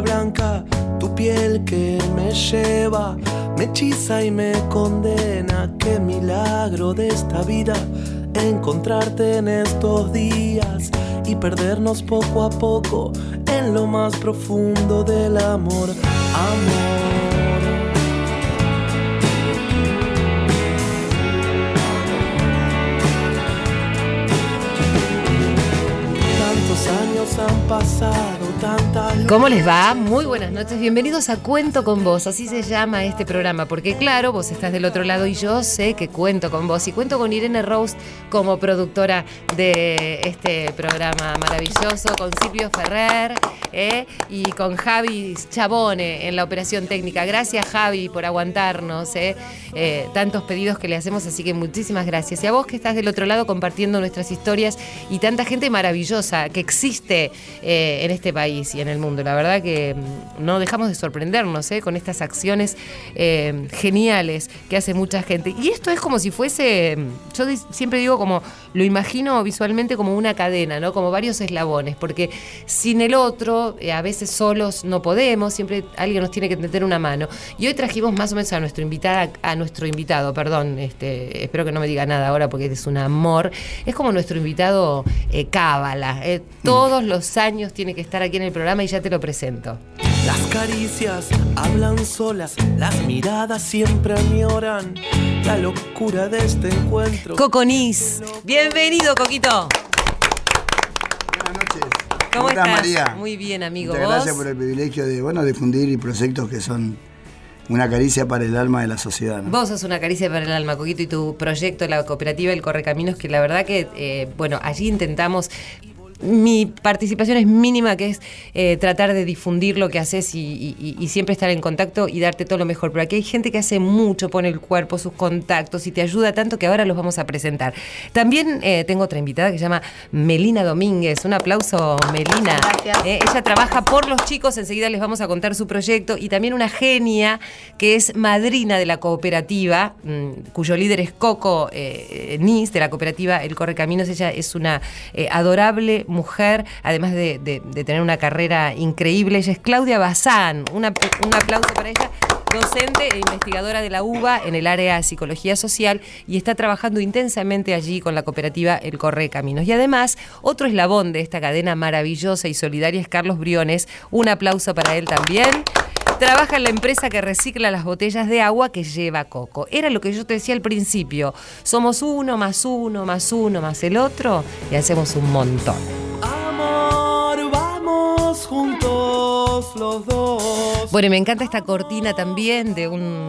blanca, tu piel que me lleva, me hechiza y me condena. Qué milagro de esta vida encontrarte en estos días y perdernos poco a poco en lo más profundo del amor. Amor. años han pasado. ¿Cómo les va? Muy buenas noches, bienvenidos a Cuento con Vos, así se llama este programa, porque claro, vos estás del otro lado y yo sé que cuento con vos. Y cuento con Irene Rose como productora de este programa maravilloso, con Silvio Ferrer ¿eh? y con Javi Chabone en la operación técnica. Gracias Javi por aguantarnos, ¿eh? Eh, tantos pedidos que le hacemos, así que muchísimas gracias. Y a vos que estás del otro lado compartiendo nuestras historias y tanta gente maravillosa que existe en este país y en el mundo. La verdad que mm, no dejamos de sorprendernos con estas acciones geniales que hace mucha gente. Y esto es como si fuese, mm, yo siempre digo como, lo imagino visualmente como una cadena, ¿no? Como varios eslabones, porque sin el otro eh, a veces solos no podemos, siempre alguien nos tiene que meter una mano. Y hoy trajimos más o menos a nuestro invitada, a nuestro invitado, perdón, este, espero que no me diga nada ahora porque es un amor. Es como nuestro invitado eh, Cábala. Eh, mm. todos los años tiene que estar aquí en el programa y ya te lo presento. Las caricias hablan solas, las miradas siempre añoran la locura de este encuentro. Coconis, bienvenido Coquito. ¿Cómo, estás, María? Muy bien, amigo. Muchas gracias por el privilegio de bueno, difundir proyectos que son una caricia para el alma de la sociedad. Vos sos una caricia para el alma, Coquito, y tu proyecto, la cooperativa El Correcaminos, que la verdad que, eh, bueno, allí intentamos mi participación es mínima, que es eh, tratar de difundir lo que haces y, siempre estar en contacto y darte todo lo mejor. Pero aquí hay gente que hace mucho, pone el cuerpo, sus contactos y te ayuda tanto que ahora los vamos a presentar. También eh, tengo otra invitada que se llama Melina Domínguez. Un aplauso, Melina. Gracias. Eh, ella trabaja por los chicos, enseguida les vamos a contar su proyecto. Y también una genia que es madrina de la cooperativa, mm, cuyo líder es Coco Nis, de la cooperativa El Correcaminos. Ella es una adorable mujer, además de, tener una carrera increíble. Ella es Claudia Bazán. un aplauso para ella docente e investigadora de la UBA en el área de psicología social y está trabajando intensamente allí con la cooperativa El Corre Caminos. Y además, otro eslabón de esta cadena maravillosa y solidaria es Carlos Briones. Un aplauso para él también. Trabaja en la empresa que recicla las botellas de agua que lleva Coco. Era lo que yo te decía al principio. Somos uno más uno más uno más el otro y hacemos un montón. Amor, vamos juntos los dos. Bueno, y me encanta esta cortina también de un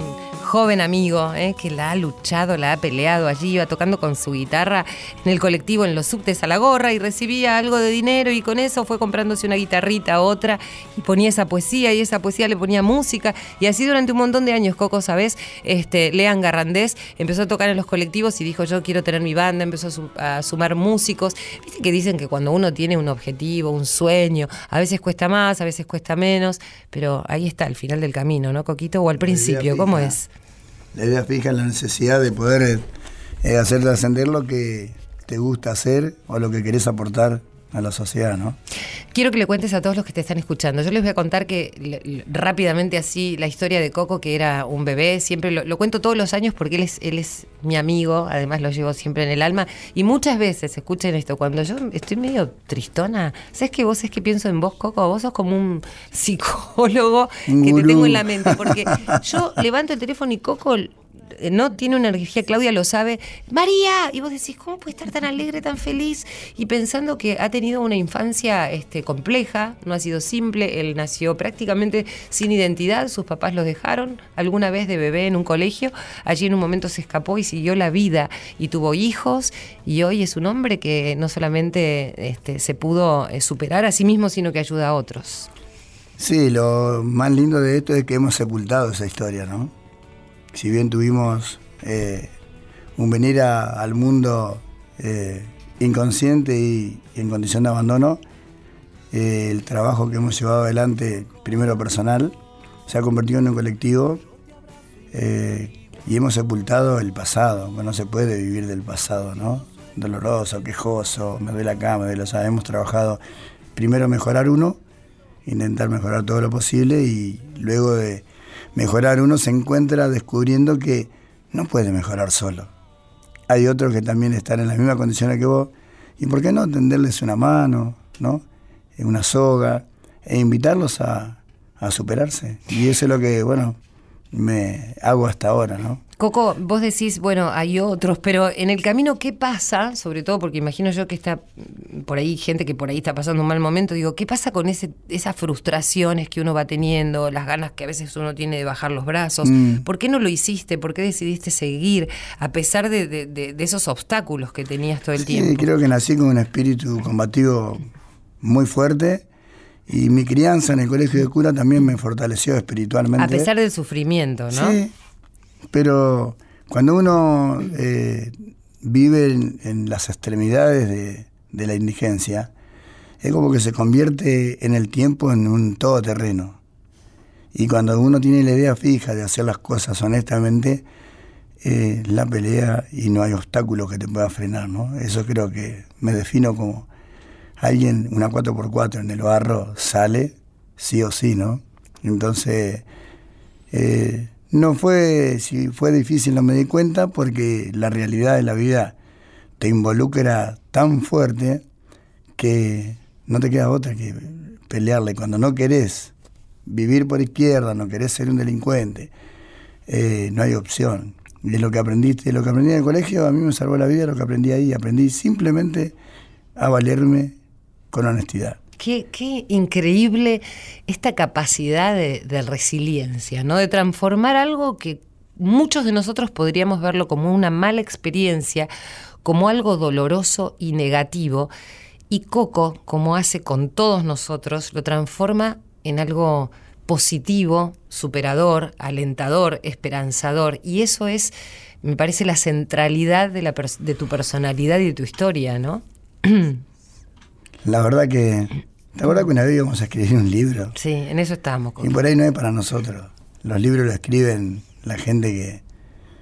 joven amigo eh, que la ha luchado, la ha peleado allí, iba tocando con su guitarra en el colectivo, en los subtes a la gorra y recibía algo de dinero y con eso fue comprándose una guitarrita, otra y ponía esa poesía y esa poesía le ponía música y así durante un montón de años, Coco, ¿sabes? Este, Lean Garrandés empezó a tocar en los colectivos y dijo yo quiero tener mi banda, empezó a, sumar músicos. Viste que dicen que cuando uno tiene un objetivo, un sueño, a veces cuesta más, a veces cuesta menos, pero ahí está, al final del camino, ¿no, Coquito? O al principio, ¿cómo es? La idea fija en la necesidad de poder eh, hacer trascender lo que te gusta hacer o lo que querés aportar a la sociedad, ¿no? Quiero que le cuentes a todos los que te están escuchando. Yo les voy a contar que rápidamente así la historia de Coco, que era un bebé, siempre lo, cuento todos los años porque él es, él es mi amigo, además lo llevo siempre en el alma. Y muchas veces, escuchen esto, cuando yo estoy medio tristona, ¿sabes que vos es que pienso en vos, Coco? Vos sos como un psicólogo que te tengo en la mente. Porque yo levanto el teléfono y Coco no tiene una energía, Claudia lo sabe, María, y vos decís, ¿cómo puede estar tan alegre, tan feliz? Y pensando que ha tenido una infancia este, compleja, no ha sido simple, él nació prácticamente sin identidad, sus papás lo dejaron alguna vez de bebé en un colegio, allí en un momento se escapó y siguió la vida y tuvo hijos y hoy es un hombre que no solamente este, se pudo eh, superar a sí mismo, sino que ayuda a otros. Sí, lo más lindo de esto es que hemos sepultado esa historia, ¿no? Si bien tuvimos eh, un venir al mundo eh, inconsciente y, en condición de abandono, eh, el trabajo que hemos llevado adelante, primero personal, se ha convertido en un colectivo y hemos sepultado el pasado, que no se puede vivir del pasado, ¿no? Doloroso, quejoso, me duele la cama, me duele, o hemos trabajado primero mejorar uno intentar mejorar todo lo posible y luego de mejorar uno se encuentra descubriendo que no puede mejorar solo. Hay otros que también están en las mismas condiciones que vos y por qué no tenderles una mano, ¿no? Una soga e invitarlos a, a superarse. Y eso es lo que, bueno, me hago hasta ahora, ¿no? Coco, vos decís, bueno, hay otros, pero en el camino, ¿qué pasa? Sobre todo porque imagino yo que está por ahí gente que por ahí está pasando un mal momento, digo, ¿qué pasa con ese, esas frustraciones que uno va teniendo, las ganas que a veces uno tiene de bajar los brazos? Mm. ¿Por qué no lo hiciste? ¿Por qué decidiste seguir a pesar de, esos obstáculos que tenías todo el tiempo? Sí, creo que nací con un espíritu combativo muy fuerte y mi crianza en el colegio de cura también me fortaleció espiritualmente. A pesar del sufrimiento, ¿no? Sí, pero cuando uno eh, vive en, las extremidades de, la indigencia, es como que se convierte en el tiempo en un todoterreno. Y cuando uno tiene la idea fija de hacer las cosas honestamente, eh, la pelea y no hay obstáculo que te pueda frenar, ¿no? Eso creo que me defino como alguien, una 4x4 en el barro, sale sí o sí, ¿no? Entonces, eh, no fue, si fue difícil no me di cuenta porque la realidad de la vida te involucra tan fuerte que no te queda otra que pelearle. Cuando no querés vivir por izquierda, no querés ser un delincuente, eh, no hay opción. Es lo que aprendiste, lo que aprendí en el colegio, a mí me salvó la vida, lo que aprendí ahí, aprendí simplemente a valerme con honestidad. Qué, increíble esta capacidad de, resiliencia, ¿no? De transformar algo que muchos de nosotros podríamos verlo como una mala experiencia, como algo doloroso y negativo. Y Coco, como hace con todos nosotros, lo transforma en algo positivo, superador, alentador, esperanzador. Y eso es, me parece, la centralidad de, de tu personalidad y de tu historia, ¿no? La verdad que. ¿Te acuerdas que una vez íbamos a escribir un libro? Sí, en eso estábamos. Y por ahí no es para nosotros. Los libros los escriben la gente que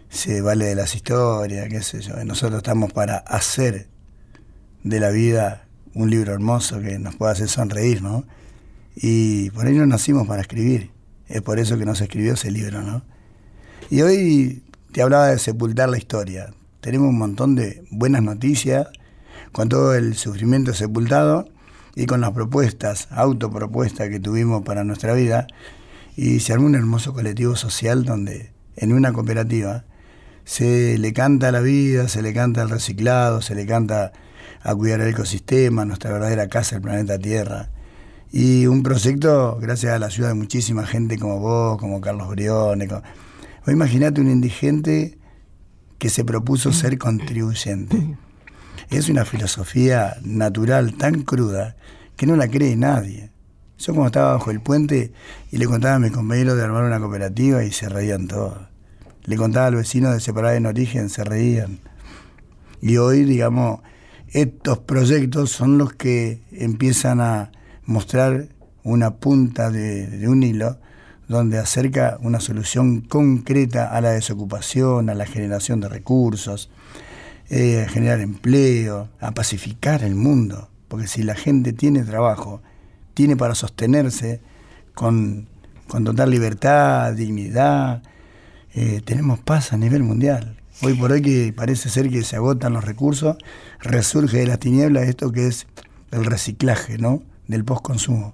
se vale de las historias, qué sé yo. nosotros estamos para hacer de la vida un libro hermoso que nos pueda hacer sonreír, ¿no? Y por ahí no nacimos para escribir. Es por eso que nos escribió ese libro, ¿no? Y hoy te hablaba de sepultar la historia. Tenemos un montón de buenas noticias con todo el sufrimiento sepultado y con las propuestas, autopropuestas que tuvimos para nuestra vida, y se armó un hermoso colectivo social donde en una cooperativa se le canta la vida, se le canta al reciclado, se le canta a cuidar el ecosistema, nuestra verdadera casa, el planeta Tierra. Y un proyecto, gracias a la ayuda de muchísima gente como vos, como Carlos Brione. O imagínate un indigente que se propuso ser contribuyente. Es una filosofía natural tan cruda que no la cree nadie. Yo como estaba bajo el puente y le contaba a mis compañeros de armar una cooperativa y se reían todos. Le contaba al vecino de separar en origen, se reían. Y hoy, digamos, estos proyectos son los que empiezan a mostrar una punta de un hilo donde acerca una solución concreta a la desocupación, a la generación de recursos, eh, a generar empleo, a pacificar el mundo. Porque si la gente tiene trabajo, tiene para sostenerse con, total libertad, dignidad, eh, tenemos paz a nivel mundial. Hoy por hoy que parece ser que se agotan los recursos, resurge de las tinieblas esto que es el reciclaje, ¿no? Del postconsumo.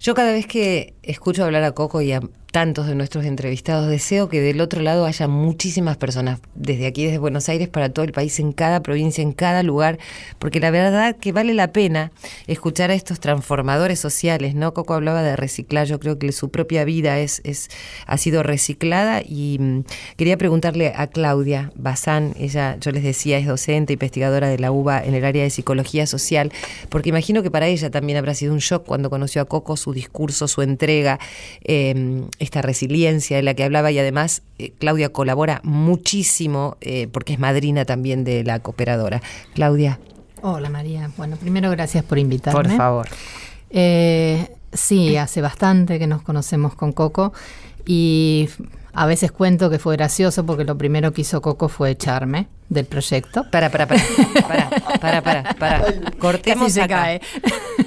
Yo cada vez que escucho hablar a Coco y a tantos de nuestros entrevistados. Deseo que del otro lado haya muchísimas personas, desde aquí, desde Buenos Aires, para todo el país, en cada provincia, en cada lugar, porque la verdad que vale la pena escuchar a estos transformadores sociales, ¿no? Coco hablaba de reciclar, yo creo que su propia vida es, es, ha sido reciclada y mm, quería preguntarle a Claudia Bazán, ella, yo les decía, es docente, investigadora de la UBA en el área de psicología social, porque imagino que para ella también habrá sido un shock cuando conoció a Coco, su discurso, su entrega. Eh, esta resiliencia de la que hablaba y además eh, Claudia colabora muchísimo eh, porque es madrina también de la cooperadora. Claudia. Hola María. Bueno, primero gracias por invitarme. Por favor. Eh, sí, hace bastante que nos conocemos con Coco y a veces cuento que fue gracioso porque lo primero que hizo Coco fue echarme del proyecto. Para, para, para, para, para, para, para. Cortemos se acá. cae.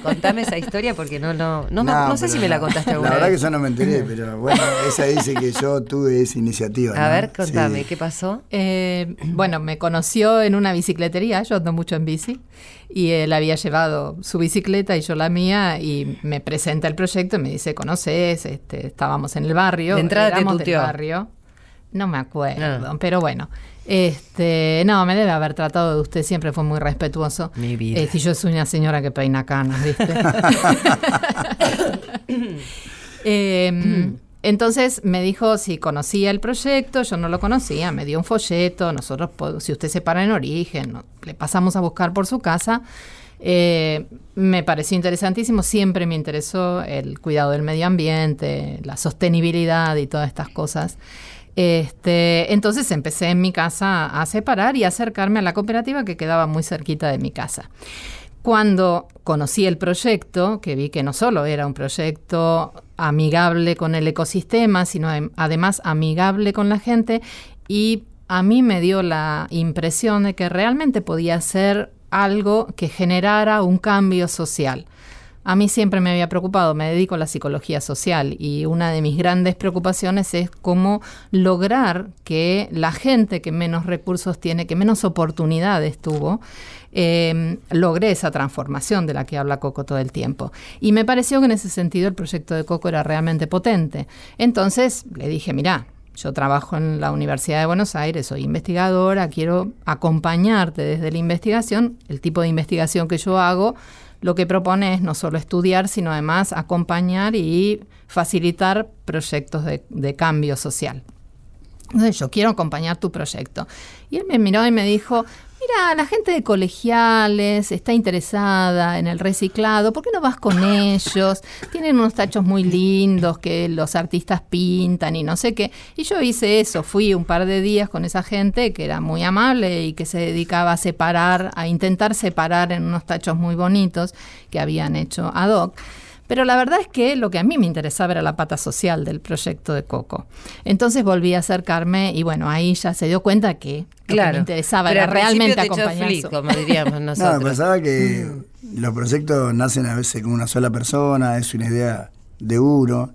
Contame esa historia porque no, no, no, no sé si me la contaste alguna La verdad vez. que yo no me enteré, pero bueno, esa dice que yo tuve esa iniciativa. A ¿no? ver, contame, Sí. ¿qué pasó? Eh, bueno, me conoció en una bicicletería, yo ando mucho en bici, y él había llevado su bicicleta y yo la mía, y me presenta el proyecto y me dice, ¿conoces? Este, estábamos en el barrio, De entrada éramos del barrio. No me acuerdo, pero bueno. Este, no, me debe haber tratado de usted, siempre fue muy respetuoso. Mi vida. Este, yo soy una señora que peina canas, ¿viste? Eh, entonces me dijo si conocía el proyecto, yo no lo conocía, me dio un folleto, nosotros, si usted se para en origen, no- le pasamos a buscar por su casa. Eh, me pareció interesantísimo, siempre me interesó el cuidado del medio ambiente, la sostenibilidad y todas estas cosas. Este, entonces empecé en mi casa a separar y a acercarme a la cooperativa que quedaba muy cerquita de mi casa. Cuando conocí el proyecto, que vi que no solo era un proyecto amigable con el ecosistema, sino adem- además amigable con la gente, y a mí me dio la impresión de que realmente podía ser algo que generara un cambio social. A mí siempre me había preocupado, me dedico a la psicología social y una de mis grandes preocupaciones es cómo lograr que la gente que menos recursos tiene, que menos oportunidades tuvo, eh, logre esa transformación de la que habla Coco todo el tiempo. Y me pareció que en ese sentido el proyecto de Coco era realmente potente. Entonces le dije, mira, yo trabajo en la Universidad de Buenos Aires, soy investigadora, quiero acompañarte desde la investigación. El tipo de investigación que yo hago lo que propone es no solo estudiar, sino además acompañar y facilitar proyectos de, de cambio social. Entonces yo quiero acompañar tu proyecto. Y él me miró y me dijo, mira, la gente de colegiales está interesada en el reciclado, ¿por qué no vas con ellos? Tienen unos tachos muy lindos que los artistas pintan y no sé qué. Y yo hice eso, fui un par de días con esa gente que era muy amable y que se dedicaba a separar, a intentar separar en unos tachos muy bonitos que habían hecho ad hoc. Pero la verdad es que lo que a mí me interesaba era la pata social del proyecto de Coco. Entonces volví a acercarme y bueno, ahí ya se dio cuenta que lo que me interesaba Pero era realmente acompañar. como diríamos No, nosotros. pasaba que los proyectos nacen a veces con una sola persona, es una idea de uno,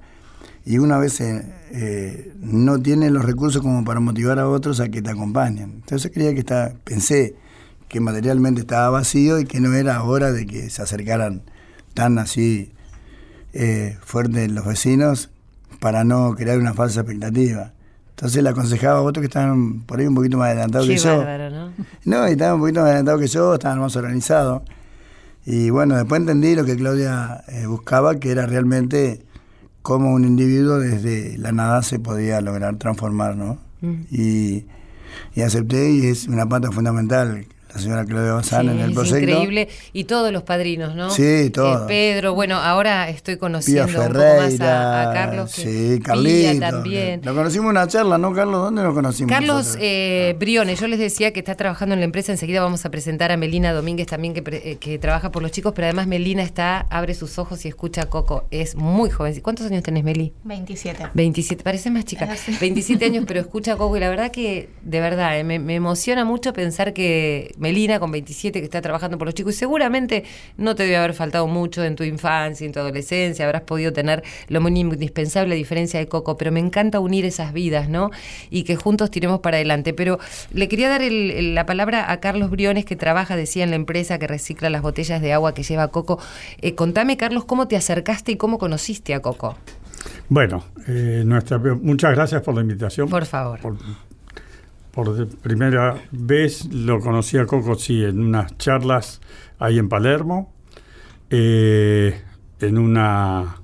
y una vez eh, no tiene los recursos como para motivar a otros a que te acompañen. Entonces creía que está, pensé que materialmente estaba vacío y que no era hora de que se acercaran tan así eh, fuertes los vecinos para no crear una falsa expectativa. Entonces le aconsejaba a otros que estaban por ahí un poquito más adelantados que yo. bárbaro, ¿no? No, y estaban un poquito más adelantados que yo, estaban más organizados. Y bueno, después entendí lo que Claudia eh, buscaba, que era realmente cómo un individuo desde la nada se podía lograr transformar, ¿no? Mm. Y, y acepté y es una pata fundamental la señora Claudia Bazán Sí, en el es proyecto. increíble. Y todos los padrinos, ¿no? Sí, todos. Eh, Pedro, bueno, ahora estoy Pía conociendo un poco más Ferreira, a, a Carlos. que- sí, Carlitos. también. Lo conocimos en una charla, ¿no, Carlos? ¿Dónde nos conocimos? Carlos eh, Briones, yo les decía que está trabajando en la empresa, enseguida vamos a presentar a Melina Domínguez también que, eh, que trabaja por los chicos, pero además Melina está, abre sus ojos y escucha a Coco, es muy joven. ¿Cuántos años tenés, Meli? 27. 27, parece más chica. Ah, sí. 27 años, pero escucha a Coco y la verdad que, de verdad, eh, me, me emociona mucho pensar que Melina, con 27, que está trabajando por los chicos, y seguramente no te debe haber faltado mucho en tu infancia, en tu adolescencia, habrás podido tener lo mínimo indispensable a diferencia de Coco, pero me encanta unir esas vidas, ¿no? Y que juntos tiremos para adelante. Pero le quería dar el- el- la palabra a Carlos Briones, que trabaja, decía, en la empresa que recicla las botellas de agua que lleva Coco. Eh, contame, Carlos, cómo te acercaste y cómo conociste a Coco. Bueno, eh, nuestra, muchas gracias por la invitación. Por favor. Por, por primera vez lo conocí a Coco, sí, en unas charlas ahí en Palermo, eh, en una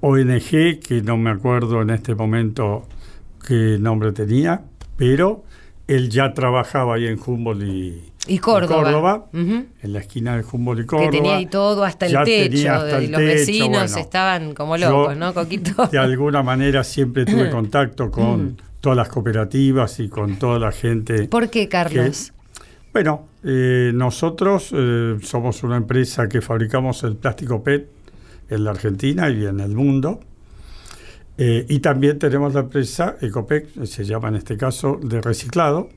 ONG que no me acuerdo en este momento qué nombre tenía, pero él ya trabajaba ahí en Humboldt y, Y Córdoba. En la esquina de Humboldt y Córdoba. Que tenía ahí todo hasta el techo. hasta y el los techo, vecinos bueno. estaban como Yo, locos, ¿no, Coquito? De alguna manera siempre tuve contacto Mm. con todas las cooperativas y con toda la gente. ¿Por qué, Carlos? Bueno, eh, nosotros eh, somos una empresa que fabricamos el plástico PET en la Argentina y en el mundo. Eh, y también tenemos la empresa Ecopec, se llama en este caso, de reciclado.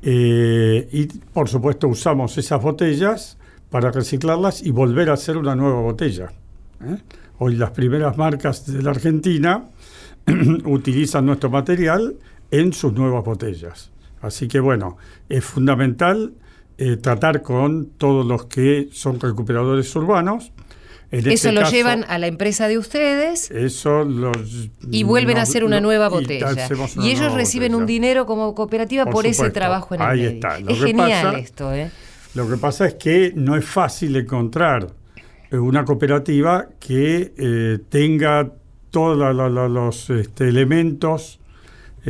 Y por supuesto usamos esas botellas para reciclarlas y volver a hacer una nueva botella. Hoy las primeras marcas de la Argentina utilizan nuestro material en sus nuevas botellas. Así que bueno, es fundamental eh, tratar con todos los que son recuperadores urbanos. En Eso este lo caso, llevan a la empresa de ustedes Eso los, y vuelven a hacer una nueva botella. Y ellos reciben un dinero como cooperativa por, Por ese trabajo en el Ahí medio. está. Lo Es que genial pasa- esto, ¿eh? Lo que pasa es que no es fácil encontrar una cooperativa que eh, tenga todos los este, elementos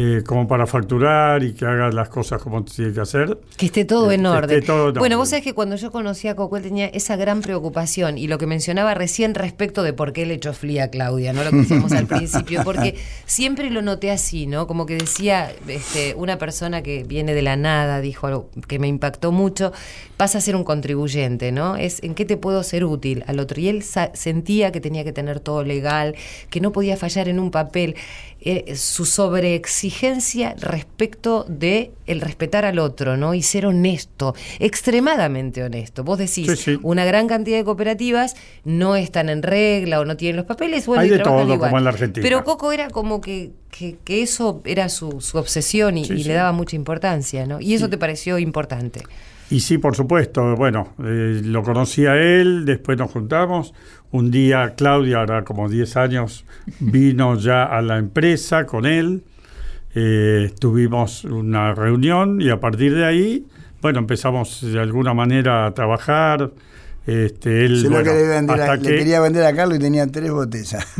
eh, como para facturar y que haga las cosas como tiene que hacer. Que esté todo Que en orden. todo bueno, vos sabés que cuando yo conocí a Coco, él tenía esa gran preocupación y lo que mencionaba recién respecto de por qué le echó flea a Claudia, ¿no? Lo que decíamos al principio, porque siempre lo noté así, ¿no? Como que decía este, una persona que viene de la nada, dijo algo que me impactó mucho, pasa a ser un contribuyente, ¿no? Es en qué te puedo ser útil al otro. Y él sentía que tenía que tener todo legal, que no podía fallar en un papel. Eh, su sobreexigencia respecto de el respetar al otro, ¿no? Y ser honesto, extremadamente honesto. Vos decís, Sí, sí. una gran cantidad de cooperativas no están en regla o no tienen los papeles, bueno, Hay y de todo, igual. como en la Argentina. Pero Coco era como que, que, que eso era su, su obsesión y, Sí, y sí. le daba mucha importancia, ¿no? Y eso te pareció importante. Y sí, por supuesto, bueno, eh, lo conocí a él, después nos juntamos. Un día Claudia, ahora como 10 años, vino ya a la empresa con él. Eh, tuvimos una reunión y a partir de ahí, bueno, empezamos de alguna manera a trabajar. Este, él, lo bueno, le, vender a- hasta le que- quería vender a Carlos y tenía tres botellas.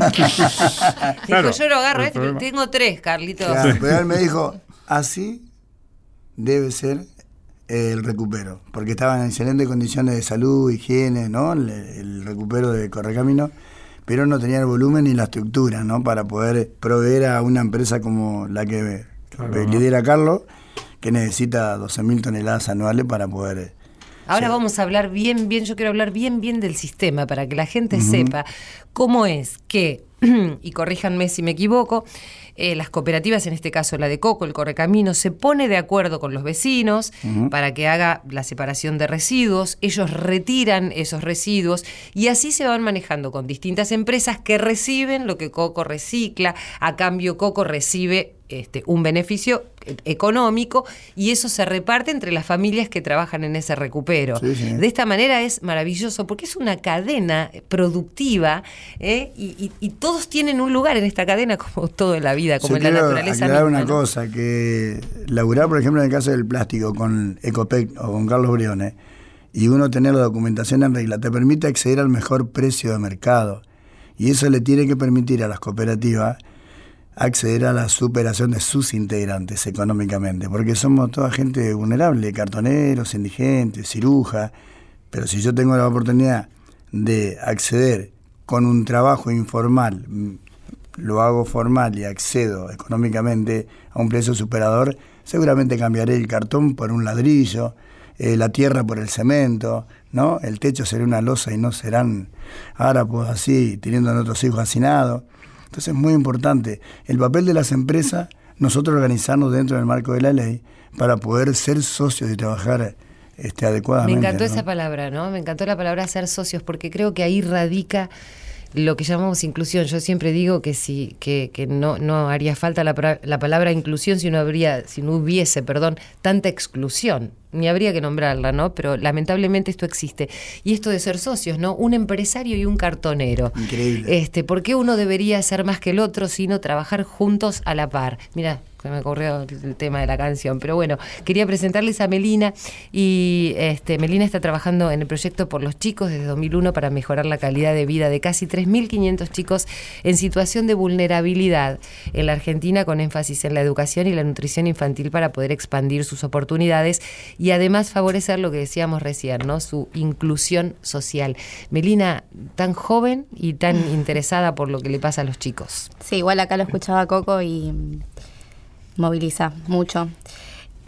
Claro, Dijo, yo lo agarro, este, problema- tengo tres, Carlito. Claro, pero él me dijo, así debe ser el recupero, porque estaba en excelentes condiciones de salud, higiene, ¿no? El, el recupero de Correcamino, pero no tenía el volumen ni la estructura, ¿no? Para poder proveer a una empresa como la que Claro. lidera Carlos, que necesita 12.000 toneladas anuales para poder... Ahora Sí. vamos a hablar bien, bien, yo quiero hablar bien, bien del sistema para que la gente sepa cómo es que, y corríjanme si me equivoco, eh, las cooperativas, en este caso la de Coco, el Correcamino, se pone de acuerdo con los vecinos para que haga la separación de residuos, ellos retiran esos residuos y así se van manejando con distintas empresas que reciben lo que Coco recicla, a cambio Coco recibe este, un beneficio eh, económico y eso se reparte entre las familias que trabajan en ese recupero. Sí, sí. De esta manera es maravilloso porque es una cadena productiva ¿eh? y, y- y todos tienen un lugar en esta cadena como todo en la vida, como Yo en la naturaleza. misma, una ¿no? cosa, que laburar, por ejemplo, en el caso del plástico con Ecopec o con Carlos Briones, y uno tener la documentación en regla, te permite acceder al mejor precio de mercado. Y eso le tiene que permitir a las cooperativas acceder a la superación de sus integrantes económicamente, porque somos toda gente vulnerable, cartoneros, indigentes, cirujas, pero si yo tengo la oportunidad de acceder con un trabajo informal, mm, lo hago formal y accedo económicamente a un precio superador, seguramente cambiaré el cartón por un ladrillo, eh, la tierra por el cemento, ¿no? El techo será una losa y no serán harapos así, teniendo a nuestros hijos hacinados. Entonces es muy importante el papel de las empresas, nosotros organizarnos dentro del marco de la ley para poder ser socios y trabajar este, Me adecuadamente. encantó ¿no? esa palabra, ¿no? Me encantó la palabra ser socios, porque creo que ahí radica lo que llamamos inclusión. Yo siempre digo que sí, que, que no, no haría falta la, la palabra inclusión si no habría, si no hubiese, perdón, tanta exclusión. Ni habría que nombrarla, ¿no? Pero lamentablemente esto existe. Y esto de ser socios, ¿no? Un empresario y un cartonero. Increíble. Este, ¿por qué uno debería ser más que el otro, sino trabajar juntos a la par? Mira, se me ocurrió el, tema de la canción, pero bueno, quería presentarles a Melina y este, Melina está trabajando en el proyecto por los chicos desde 2001 para mejorar la calidad de vida de casi 3.500 chicos en situación de vulnerabilidad en la Argentina con énfasis en la educación y la nutrición infantil para poder expandir sus oportunidades y además favorecer lo que decíamos recién, ¿no? Su inclusión social. Melina, tan joven y tan interesada por lo que le pasa a los chicos. Sí, igual acá lo escuchaba Coco y moviliza mucho.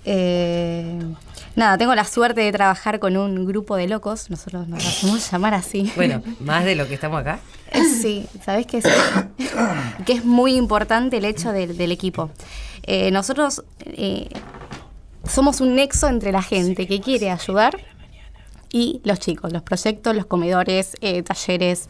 Eh, nada, tengo la suerte de trabajar con un grupo de locos, nosotros nos hacemos llamar así. Bueno, más de lo que estamos acá. Sí, ¿sabés qué? Sí. que es muy importante el hecho del, del equipo. Eh, nosotros eh, somos un nexo entre la gente que quiere ayudar y los chicos, los proyectos, los comedores, eh, talleres,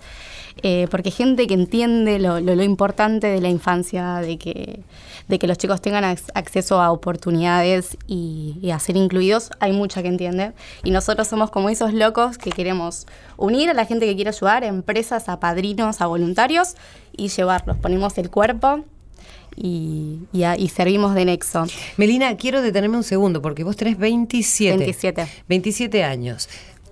eh, porque gente que entiende lo, lo, importante de la infancia, de que, de que los chicos tengan acceso a oportunidades y, a ser incluidos, hay mucha que entiende. Y nosotros somos como esos locos que queremos unir a la gente que quiere ayudar, a empresas, a padrinos, a voluntarios y llevarlos. Ponemos el cuerpo y, y, servimos de nexo. Melina, quiero detenerme un segundo porque vos tenés 27. 27. 27 años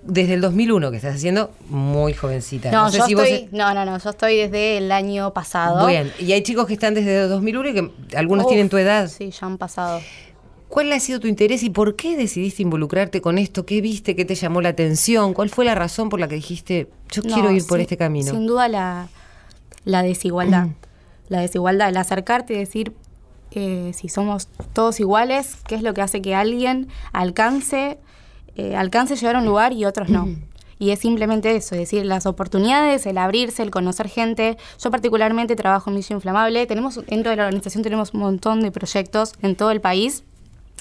desde el 2001 que estás haciendo muy jovencita. No, yo estoy, no, no, no, yo estoy desde el año pasado. Bien, y hay chicos que están desde el 2001 y que algunos tienen tu edad. Sí, ya han pasado. ¿Cuál ha sido tu interés y por qué decidiste involucrarte con esto? ¿Qué viste? ¿Qué te llamó la atención? ¿Cuál fue la razón por la que dijiste, yo quiero ir por este camino? Sin duda la, la desigualdad. la desigualdad, el acercarte y decir, eh, si somos todos iguales, ¿qué es lo que hace que alguien alcance eh, alcance llegar a un lugar y otros no. Y es simplemente eso, es decir, las oportunidades, el abrirse, el conocer gente. Yo particularmente trabajo en Misión Inflamable. Tenemos, dentro de la organización tenemos un montón de proyectos en todo el país.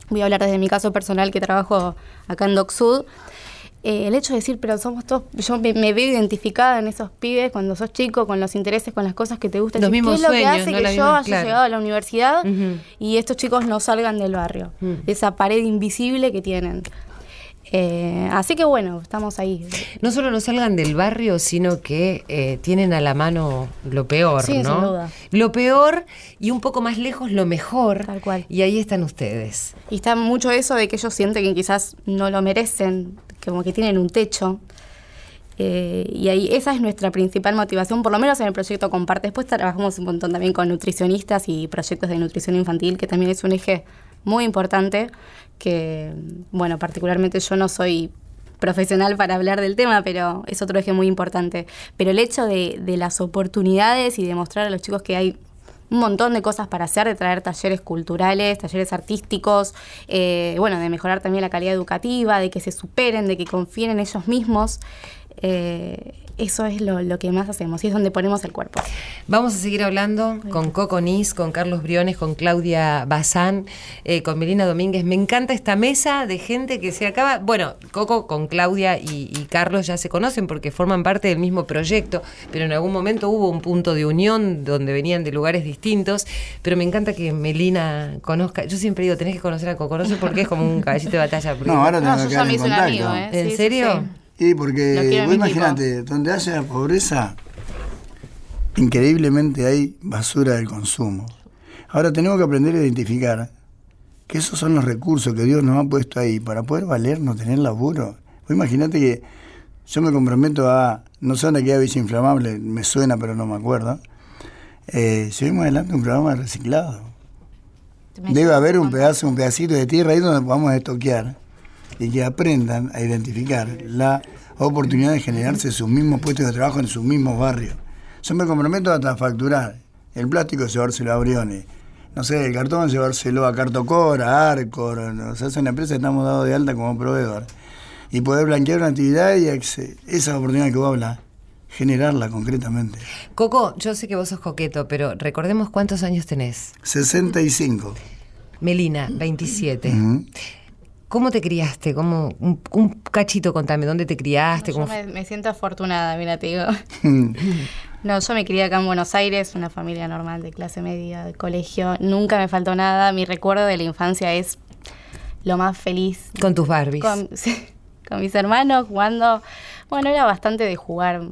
Voy a hablar desde mi caso personal que trabajo acá en Doc Sud. Eh, el hecho de decir, pero somos todos, yo me, veo identificada en esos pibes cuando sos chico, con los intereses, con las cosas que te gustan. Los mismos ¿Qué es lo que hace que yo haya llegado a la universidad y estos chicos no salgan del barrio? Esa pared invisible que tienen. Eh, así que bueno, estamos ahí. No solo no salgan del barrio, sino que eh, tienen a la mano lo peor, sí, ¿no? Sin duda. Lo peor y un poco más lejos lo mejor. Tal cual. Y ahí están ustedes. Y está mucho eso de que ellos sienten que quizás no lo merecen, como que tienen un techo. Eh, y ahí esa es nuestra principal motivación, por lo menos en el proyecto Comparte. Después trabajamos un montón también con nutricionistas y proyectos de nutrición infantil, que también es un eje muy importante que, bueno, particularmente yo no soy profesional para hablar del tema, pero es otro eje muy importante. Pero el hecho de, las oportunidades y de mostrar a los chicos que hay un montón de cosas para hacer, de traer talleres culturales, talleres artísticos, eh, bueno, de mejorar también la calidad educativa, de que se superen, de que confíen en ellos mismos. Eh, eso es lo, que más hacemos y es donde ponemos el cuerpo. Vamos a seguir hablando con Coco Nis, con Carlos Briones, con Claudia Bazán, eh, con Melina Domínguez. Me encanta esta mesa de gente que se acaba. Bueno, Coco con Claudia y, Carlos ya se conocen porque forman parte del mismo proyecto, pero en algún momento hubo un punto de unión donde venían de lugares distintos. Pero me encanta que Melina conozca. Yo siempre digo, tenés que conocer a Coco, no sé por qué es como un caballito de batalla. No, ahora no, yo ya me hice un amigo, ¿eh? ¿En serio? Y porque, vos imagínate, donde haya pobreza, increíblemente hay basura del consumo. Ahora tenemos que aprender a identificar que esos son los recursos que Dios nos ha puesto ahí para poder valernos, tener laburo. Vos imagínate que yo me comprometo a, no sé dónde queda bici inflamable, me suena pero no me acuerdo, eh, llevemos adelante un programa de reciclado. Debe haber un pedazo, un pedacito de tierra ahí donde podamos estoquear y que aprendan a identificar la oportunidad de generarse sus mismos puestos de trabajo en sus mismos barrios. Yo me comprometo hasta facturar el plástico, llevárselo a Briones, no sé, el cartón, llevárselo a Cartocor, a Arcor, o sea, es una empresa que estamos dados de alta como proveedor. Y poder blanquear una actividad y esa oportunidad que vos hablas, generarla concretamente. Coco, yo sé que vos sos coqueto, pero recordemos cuántos años tenés. 65. Melina, 27. ¿Cómo te criaste? ¿Cómo, un, cachito, contame, ¿dónde te criaste? yo me, siento afortunada, mira, te digo. no, yo me crié acá en Buenos Aires, una familia normal de clase media, de colegio. Nunca me faltó nada. Mi recuerdo de la infancia es lo más feliz. Con tus Barbies. Con, con mis hermanos jugando. Bueno, era bastante de jugar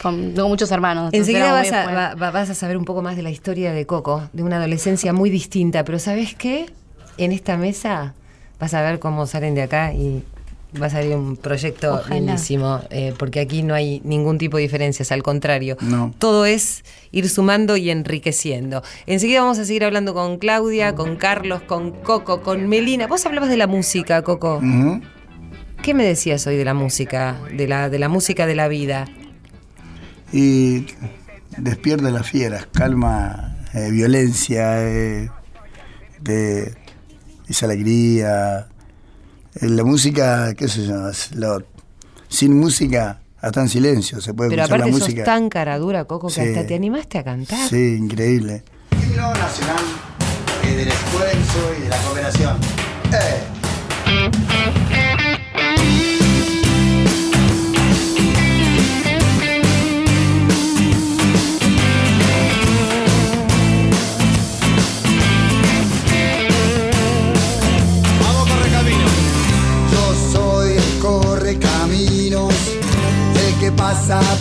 con, tengo muchos hermanos. Enseguida vas a, vas a, saber un poco más de la historia de Coco, de una adolescencia muy distinta, pero ¿sabes qué? En esta mesa vas a ver cómo salen de acá y va a salir un proyecto lindísimo, eh, porque aquí no hay ningún tipo de diferencias, al contrario, todo es ir sumando y enriqueciendo. Enseguida vamos a seguir hablando con Claudia, con Carlos, con Coco, con Melina. Vos hablabas de la música, Coco. ¿Qué me decías hoy de la música, de la, de la música de la vida? Y despierta las fieras, calma eh, violencia, eh, de esa alegría. Eh, la música, qué sé yo, sin música, hasta en silencio se puede Pero escuchar aparte la música. sos tan cara dura, Coco, que hasta te animaste a cantar. Sí, increíble. Himno nacional eh, del esfuerzo y de la cooperación.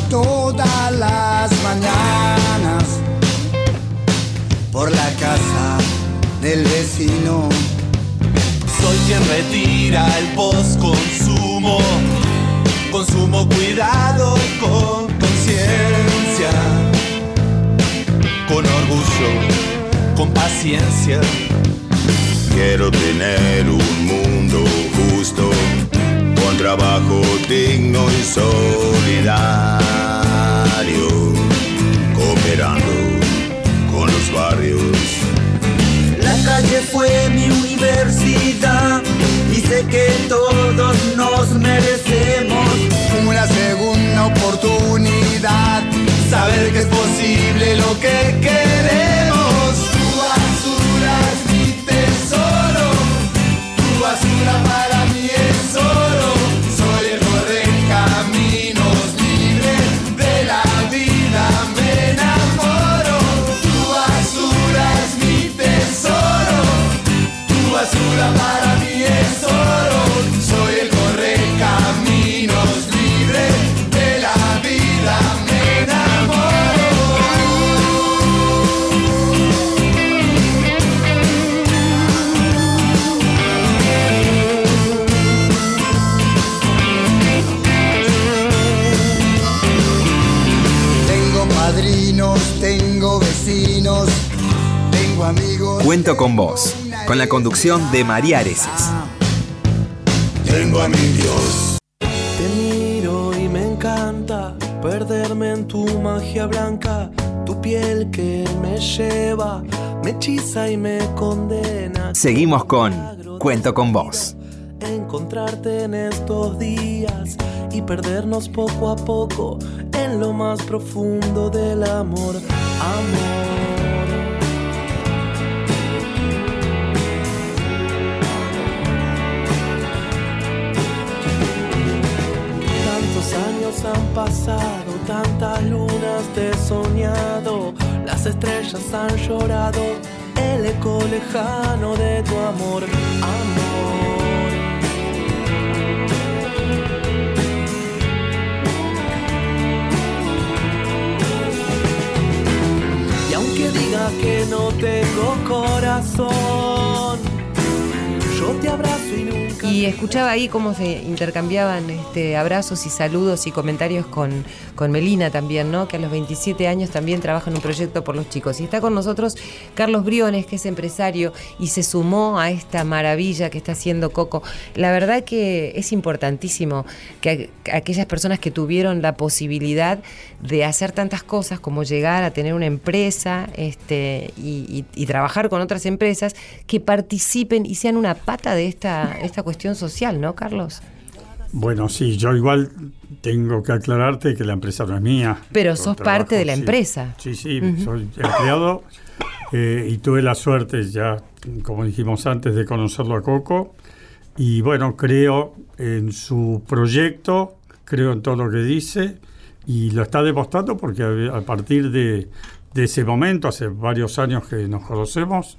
Todas las mañanas por la casa del vecino. Soy quien retira el post-consumo, consumo cuidado con conciencia, con orgullo, con paciencia. Quiero tener un trabajo digno y solidario, cooperando con los barrios. La calle fue mi universidad y sé que todos nos merecemos una segunda oportunidad, saber que es posible lo que queremos. Cuento con vos con la conducción de María Areces. Tengo a mi Dios. Te miro y me encanta perderme en tu magia blanca, tu piel que me lleva, me hechiza y me condena. Seguimos con Cuento con vos. Encontrarte en estos días y perdernos poco a poco en lo más profundo del amor, amor. Han pasado, tantas lunas te he soñado, las estrellas han llorado, el eco lejano de tu amor, amor. Y aunque diga que no tengo corazón, yo te abrazo y nunca. Y escuchaba ahí cómo se intercambiaban este, abrazos y saludos y comentarios con, con Melina también, ¿no? Que a los 27 años también trabaja en un proyecto por los chicos. Y está con nosotros Carlos Briones, que es empresario y se sumó a esta maravilla que está haciendo Coco. La verdad que es importantísimo que aquellas personas que tuvieron la posibilidad de hacer tantas cosas como llegar a tener una empresa este, y, y, y trabajar con otras empresas, que participen y sean una pata de esta, esta cuestión social, ¿no, Carlos? Bueno, sí, yo igual tengo que aclararte que la empresa no es mía. Pero sos trabajo, parte de la sí. empresa. Sí, sí, soy empleado eh, y tuve la suerte ya, como dijimos antes, de conocerlo a Coco. Y bueno, creo en su proyecto, creo en todo lo que dice y lo está demostrando porque a, partir de, de ese momento, hace varios años que nos conocemos,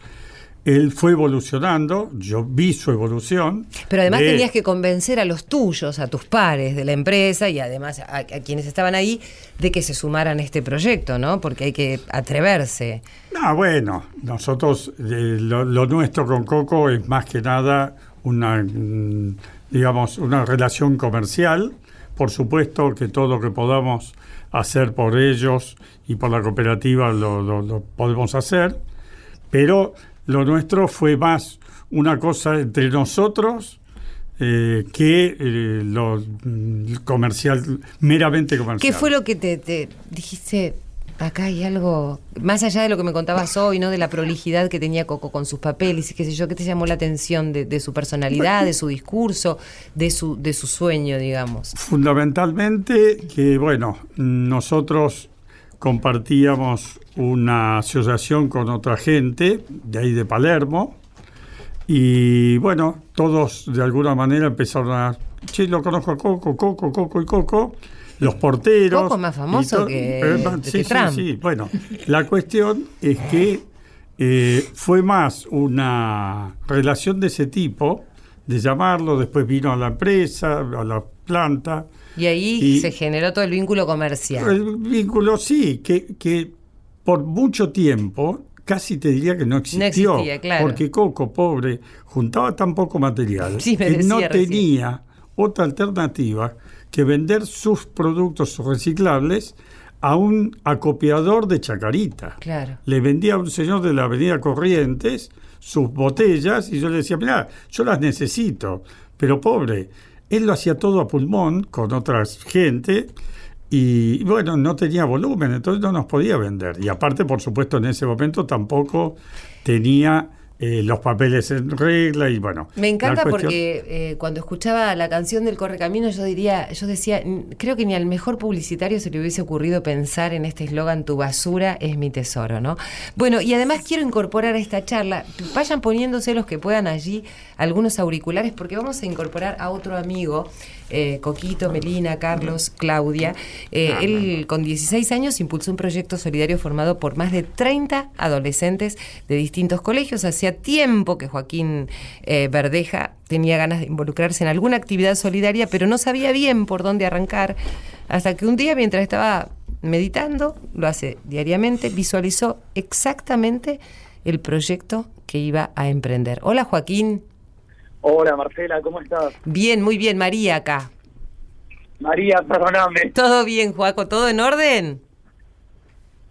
él fue evolucionando, yo vi su evolución. Pero además de- tenías que convencer a los tuyos, a tus pares de la empresa y además a, a quienes estaban ahí de que se sumaran a este proyecto, ¿no? Porque hay que atreverse. No, bueno, nosotros, eh, lo, lo nuestro con Coco es más que nada una, mm, digamos, una relación comercial. Por supuesto que todo lo que podamos hacer por ellos y por la cooperativa lo, lo- lo podemos hacer, pero lo nuestro fue más una cosa entre nosotros eh, que eh, lo mm, comercial, meramente comercial. ¿Qué fue lo que te, te dijiste? Acá hay algo, más allá de lo que me contabas hoy, ¿no? De la prolijidad que tenía Coco con sus papeles y qué sé yo, ¿qué te llamó la atención de, de su personalidad, de su discurso, de su, de su sueño, digamos? Fundamentalmente que, bueno, nosotros compartíamos una asociación con otra gente de ahí de Palermo Y bueno, todos de alguna manera empezaron a. Che, lo conozco a Coco, Coco, Coco y Coco. Los porteros. Coco más famoso que, eh, sí, sí, Trump. sí. Bueno, la cuestión es que eh, fue más una relación de ese tipo, de llamarlo, después vino a la empresa, a la planta. Y ahí Y- se generó todo el vínculo comercial. El vínculo, sí, que, que por mucho tiempo casi te diría que no existió. existía, claro. Porque Coco, pobre, juntaba tan poco material Sí, que no recién. tenía otra alternativa que vender sus productos reciclables a un acopiador de Chacarita. Claro. Le vendía a un señor de la avenida Corrientes sus botellas y yo le decía, mira, yo las necesito, pero pobre, él lo hacía todo a pulmón con otra gente y bueno, no tenía volumen, entonces no nos podía vender. Y aparte, por supuesto, en ese momento tampoco tenía eh, los papeles en regla y bueno. Me encanta cuestión- porque eh, cuando escuchaba la canción del Correcamino yo diría, yo decía, "N- creo que ni al mejor publicitario se le hubiese ocurrido pensar en este eslogan tu basura es mi tesoro, ¿no? Bueno, y además quiero incorporar a esta charla, vayan poniéndose los que puedan allí algunos auriculares porque vamos a incorporar a otro amigo, eh, Coquito, Melina, Carlos, Claudia. Eh, él con 16 años impulsó un proyecto solidario formado por más de 30 adolescentes de distintos colegios. Hacía tiempo que Joaquín eh, Verdeja tenía ganas de involucrarse en alguna actividad solidaria, pero no sabía bien por dónde arrancar, hasta que un día, mientras estaba meditando, lo hace diariamente, visualizó exactamente el proyecto que iba a emprender. Hola Joaquín. Hola Marcela, ¿cómo estás? Bien, muy bien, María acá. María, perdóname. ¿Todo bien, Joaco? ¿Todo en orden?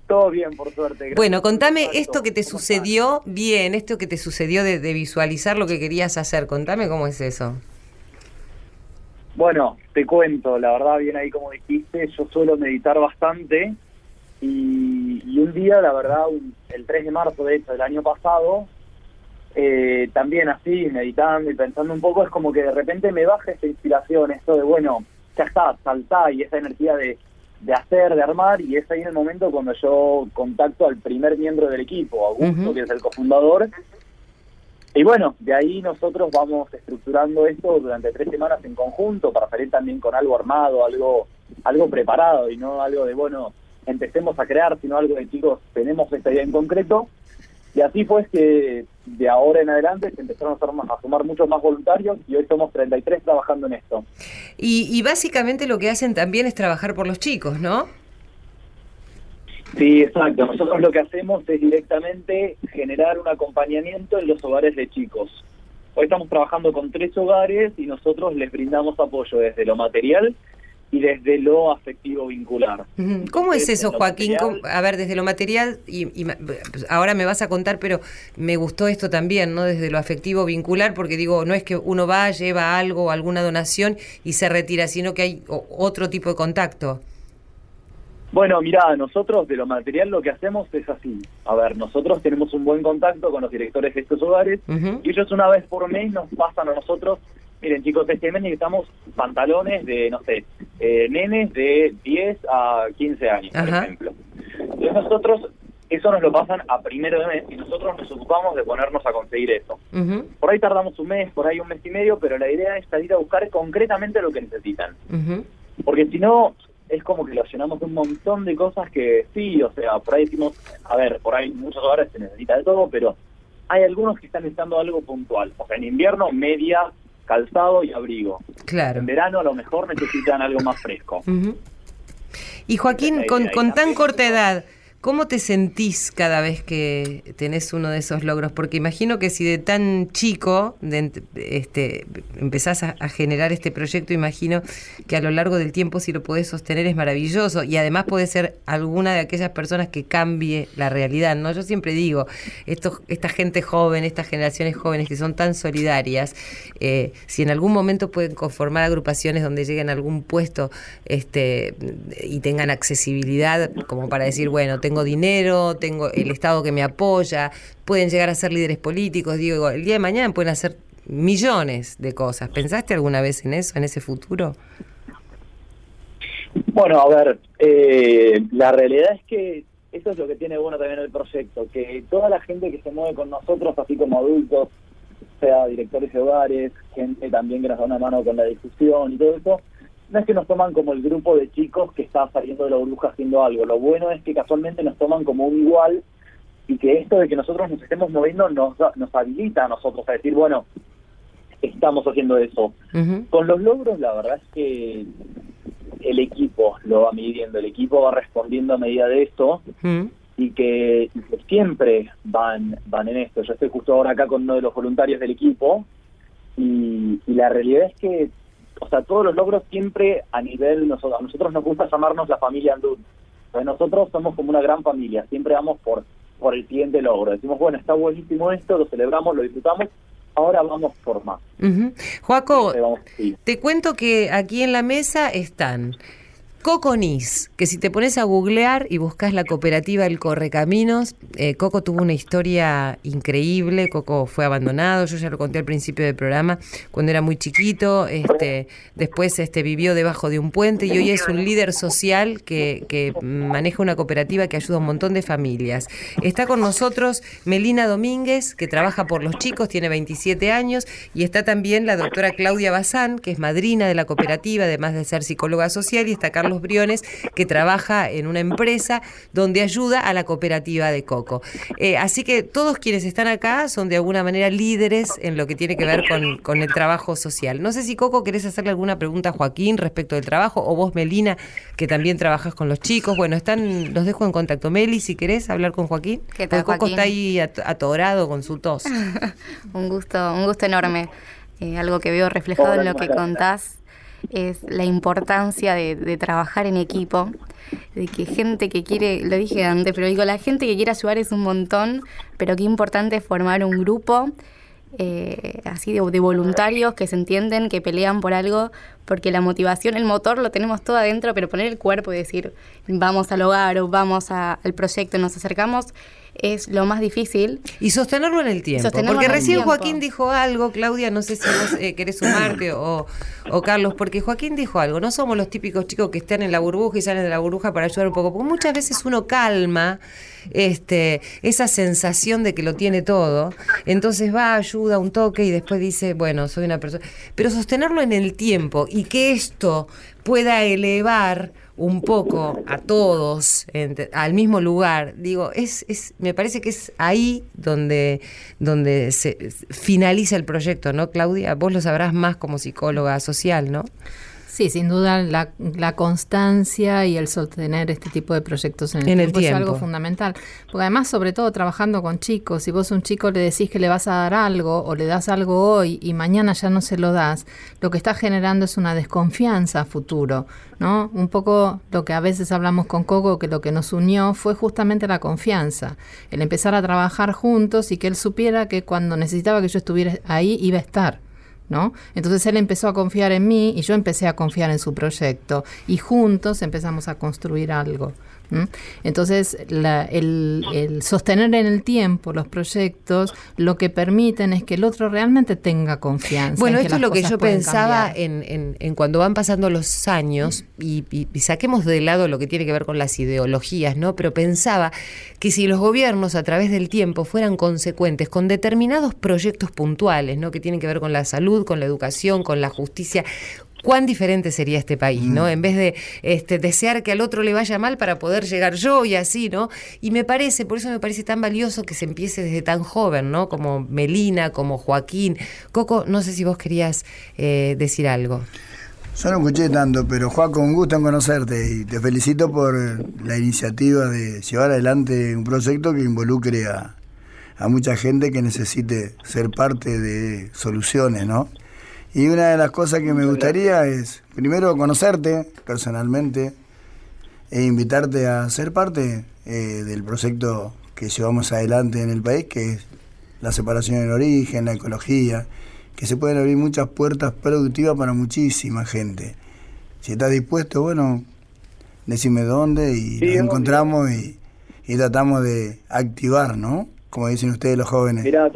Todo bien, por suerte. gracias Bueno, contame esto que te ¿Cómo sucedió, bien, esto que te sucedió de, de visualizar lo que querías hacer. Contame cómo es eso. Bueno, te cuento, la verdad, bien ahí como dijiste, yo suelo meditar bastante y, y un día, la verdad, un- el 3 de marzo, de hecho, del año pasado, eh, también así, meditando y pensando un poco, es como que de repente me baja esta inspiración, esto de, bueno, ya está, saltá y esa energía de, de hacer, de armar, y es ahí en el momento cuando yo contacto al primer miembro del equipo, Augusto, que es el cofundador, y bueno, de ahí nosotros vamos estructurando esto durante tres semanas en conjunto para salir también con algo armado, algo, algo preparado y no algo de, bueno, empecemos a crear, sino algo de, chicos, tenemos esta idea en concreto. Y así fue que de ahora en adelante se empezaron a, sumar- a sumar muchos más voluntarios y hoy somos 33 trabajando en esto. Y, y básicamente lo que hacen también es trabajar por los chicos, ¿no? Sí, exacto. Nosotros lo que hacemos es directamente generar un acompañamiento en los hogares de chicos. Hoy estamos trabajando con tres hogares y nosotros les brindamos apoyo desde lo material y desde lo afectivo vincular. ¿Cómo es eso, Joaquín? material- ¿Cómo- A ver, desde lo material, y, y pues, ahora me vas a contar, pero me gustó esto también, ¿no? Desde lo afectivo vincular, porque digo, no es que uno va, lleva algo, alguna donación y se retira, sino que hay otro tipo de contacto. Bueno, mira, nosotros de lo material lo que hacemos es así. A ver, nosotros tenemos un buen contacto con los directores de estos hogares y ellos una vez por mes nos pasan a nosotros, miren chicos, este mes necesitamos pantalones de, no sé, eh, nenes de 10 a 15 años, por ejemplo. Entonces nosotros, eso nos lo pasan a primero de mes y nosotros nos ocupamos de ponernos a conseguir eso. Por ahí tardamos un mes, por ahí un mes y medio, pero la idea es salir a buscar concretamente lo que necesitan. Porque si no, es como que lo llenamos de un montón de cosas que sí, o sea, por ahí decimos, a ver, por ahí muchos hogares se necesita de todo, pero hay algunos que están necesitando algo puntual. O sea, en invierno, media, calzado y abrigo. Claro. En verano, a lo mejor necesitan algo más fresco. Y Joaquín, con, tan corta edad, ¿cómo te sentís cada vez que tenés uno de esos logros? Porque imagino que si de tan chico de este, empezás a, a generar este proyecto, imagino que a lo largo del tiempo si lo podés sostener es maravilloso y además puede ser alguna de aquellas personas que cambie la realidad, ¿no? Yo siempre digo, estos, esta gente joven, estas generaciones jóvenes que son tan solidarias, eh, si en algún momento pueden conformar agrupaciones donde lleguen a algún puesto este, y tengan accesibilidad, como para decir, bueno, tengo dinero, tengo el Estado que me apoya, pueden llegar a ser líderes políticos, digo, el día de mañana pueden hacer millones de cosas. ¿Pensaste alguna vez en eso, en ese futuro? Bueno, a ver, eh, la realidad es que eso es lo que tiene bueno también el proyecto, que toda la gente que se mueve con nosotros, así como adultos, sea directores de hogares, gente también que nos da una mano con la discusión y todo eso, no es que nos toman como el grupo de chicos que está saliendo de la burbuja haciendo algo. Lo bueno es que casualmente nos toman como un igual y que esto de que nosotros nos estemos moviendo nos, nos habilita a nosotros a decir, bueno, estamos haciendo eso. Con los logros, la verdad es que el equipo lo va midiendo, el equipo va respondiendo a medida de esto y, que, siempre van, van en esto. Yo estoy justo ahora acá con uno de los voluntarios del equipo y, la realidad es que, o sea, todos los logros siempre a nivel, nosotros, a nosotros nos gusta llamarnos la familia Andún. Pues nosotros somos como una gran familia, siempre vamos por, por el siguiente logro. Decimos, bueno, está buenísimo esto, lo celebramos, lo disfrutamos, ahora vamos por más. Joaco, te cuento que aquí en la mesa están Coconis, que si te pones a googlear y buscas la cooperativa El Correcaminos, eh, Coco tuvo una historia increíble, Coco fue abandonado, yo ya lo conté al principio del programa, cuando era muy chiquito, este, después este, vivió debajo de un puente y hoy es un líder social que, que maneja una cooperativa que ayuda a un montón de familias. Está con nosotros Melina Domínguez, que trabaja por los chicos, tiene 27 años, y está también la doctora Claudia Bazán, que es madrina de la cooperativa, además de ser psicóloga social, y está Carlos los Briones, que trabaja en una empresa donde ayuda a la cooperativa de Coco. Eh, así que todos quienes están acá son de alguna manera líderes en lo que tiene que ver con, con el trabajo social. No sé si Coco querés hacerle alguna pregunta a Joaquín respecto del trabajo, o vos, Melina, que también trabajas con los chicos. Bueno, están, los dejo en contacto. Meli, si querés hablar con Joaquín. ¿Qué tal, Coco está ahí atorado con su tos. un gusto, un gusto enorme. Eh, algo que veo reflejado en lo que contás es la importancia de, trabajar en equipo, de que gente que quiere, lo dije antes, pero digo, la gente que quiere ayudar es un montón, pero qué importante formar un grupo eh, así de, voluntarios que se entienden, que pelean por algo, porque la motivación, el motor lo tenemos todo adentro, pero poner el cuerpo y decir, vamos al hogar o vamos al proyecto, nos acercamos, es lo más difícil. Y sostenerlo en el tiempo. Porque recién Joaquín dijo algo, Claudia, no sé si vos eh, querés sumarte o, o, Carlos, porque Joaquín dijo algo, no somos los típicos chicos que están en la burbuja y salen de la burbuja para ayudar un poco, porque muchas veces uno calma este, esa sensación de que lo tiene todo, entonces va, ayuda un toque y después dice, bueno, soy una persona, pero sostenerlo en el tiempo y que esto pueda elevar un poco a todos al mismo lugar, digo, es, es, me parece que es ahí donde, donde se finaliza el proyecto, ¿no, Claudia? Vos lo sabrás más como psicóloga social, ¿no? Sí, sin duda la, la, constancia y el sostener este tipo de proyectos en el, tiempo, es algo fundamental. Porque además, sobre todo trabajando con chicos, si vos a un chico le decís que le vas a dar algo o le das algo hoy y mañana ya no se lo das, lo que está generando es una desconfianza a futuro, ¿no? Un poco lo que a veces hablamos con Coco, que lo que nos unió fue justamente la confianza, el empezar a trabajar juntos y que él supiera que cuando necesitaba que yo estuviera ahí iba a estar. ¿No? Entonces él empezó a confiar en mí y yo empecé a confiar en su proyecto y juntos empezamos a construir algo. Entonces, el, sostener en el tiempo los proyectos lo que permiten es que el otro realmente tenga confianza. Bueno, esto es lo que yo pensaba en, cuando van pasando los años y, saquemos de lado lo que tiene que ver con las ideologías, ¿no? Pero pensaba que si los gobiernos a través del tiempo fueran consecuentes con determinados proyectos puntuales, ¿no? Que tienen que ver con la salud, con la educación, con la justicia, cuán diferente sería este país, ¿no? Mm. En vez de este, desear que al otro le vaya mal para poder llegar yo y así, ¿no? Y me parece, por eso me parece tan valioso que se empiece desde tan joven, ¿no? Como Melina, como Joaquín. Coco, no sé si vos querías eh, decir algo. Yo no escuché tanto, pero Joaco, un gusto en conocerte y te felicito por la iniciativa de llevar adelante un proyecto que involucre a, a mucha gente que necesite ser parte de soluciones, ¿no? Y una de las cosas que me gustaría es, primero, conocerte personalmente e invitarte a ser parte eh, del proyecto que llevamos adelante en el país, que es la separación del origen, la ecología, que se pueden abrir muchas puertas productivas para muchísima gente. Si estás dispuesto, bueno, decime dónde y nos encontramos y, y, tratamos de activar, ¿no? Como dicen ustedes los jóvenes. Mira,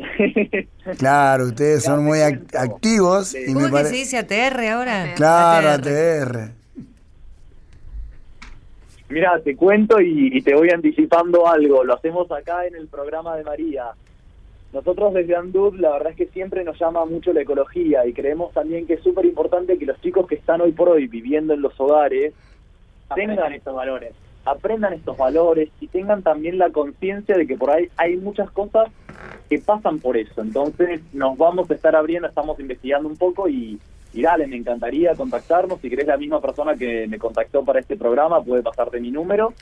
Claro, ustedes son muy activos. Y ¿Cómo que se dice ATR ahora? Claro, ATR. Mira, te cuento y, te voy anticipando algo. Lo hacemos acá en el programa de María. nosotros desde Andud la verdad es que siempre nos llama mucho la ecología y creemos también que es súper importante que los chicos que están hoy por hoy viviendo en los hogares tengan estos valores, aprendan estos valores y tengan también la conciencia de que por ahí hay muchas cosas que pasan por eso. Entonces nos vamos a estar abriendo, estamos investigando un poco y, y dale, me encantaría contactarnos. Si querés la misma persona que me contactó para este programa, puede pasarte mi número.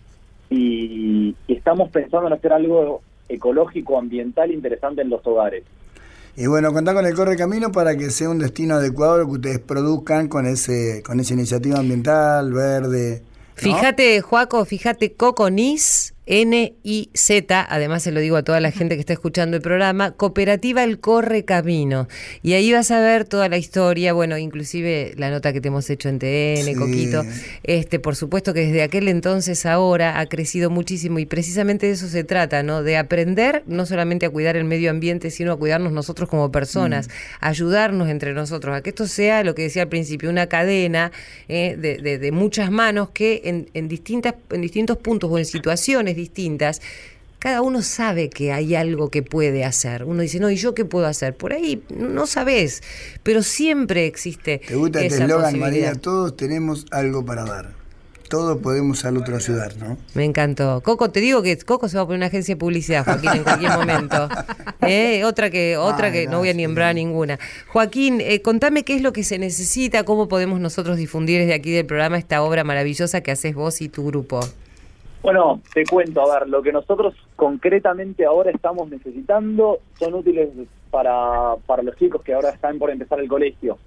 Y, estamos pensando en hacer algo ecológico, ambiental interesante en los hogares. Y bueno, contar con el Corre Camino para que sea un destino adecuado lo que ustedes produzcan con ese con esa iniciativa ambiental, verde. Fíjate, Joaco, fíjate, Coconis, N-I-Z, además se lo digo a toda la gente que está escuchando el programa, Cooperativa El Corre Camino. Y ahí vas a ver toda la historia, bueno, inclusive la nota que te hemos hecho en TN, Sí. Coquito. Este, por supuesto que desde aquel entonces ahora ha crecido muchísimo y precisamente de eso se trata, ¿no? De aprender no solamente a cuidar el medio ambiente, sino a cuidarnos nosotros como personas, ayudarnos entre nosotros, a que esto sea lo que decía al principio, una cadena eh, de, de- de muchas manos que en, en distintas, en distintos puntos o en situaciones distintas, cada uno sabe que hay algo que puede hacer. Uno dice, no, ¿y yo qué puedo hacer? Por ahí no sabes, pero siempre existe. ¿Te gusta este eslogan. María? Todos tenemos algo para dar. Todos podemos al otro ayudar, ¿no? Me encantó. Coco, te digo que Coco se va a poner una agencia de publicidad, Joaquín, en cualquier momento. ¿Eh? Otra que, otra que no, no voy a ni sí. nombrar ninguna. Joaquín, eh, contame qué es lo que se necesita, cómo podemos nosotros difundir desde aquí del programa esta obra maravillosa que haces vos y tu grupo. Bueno, te cuento, a ver, lo que nosotros concretamente ahora estamos necesitando son útiles para, para los chicos que ahora están por empezar el colegio.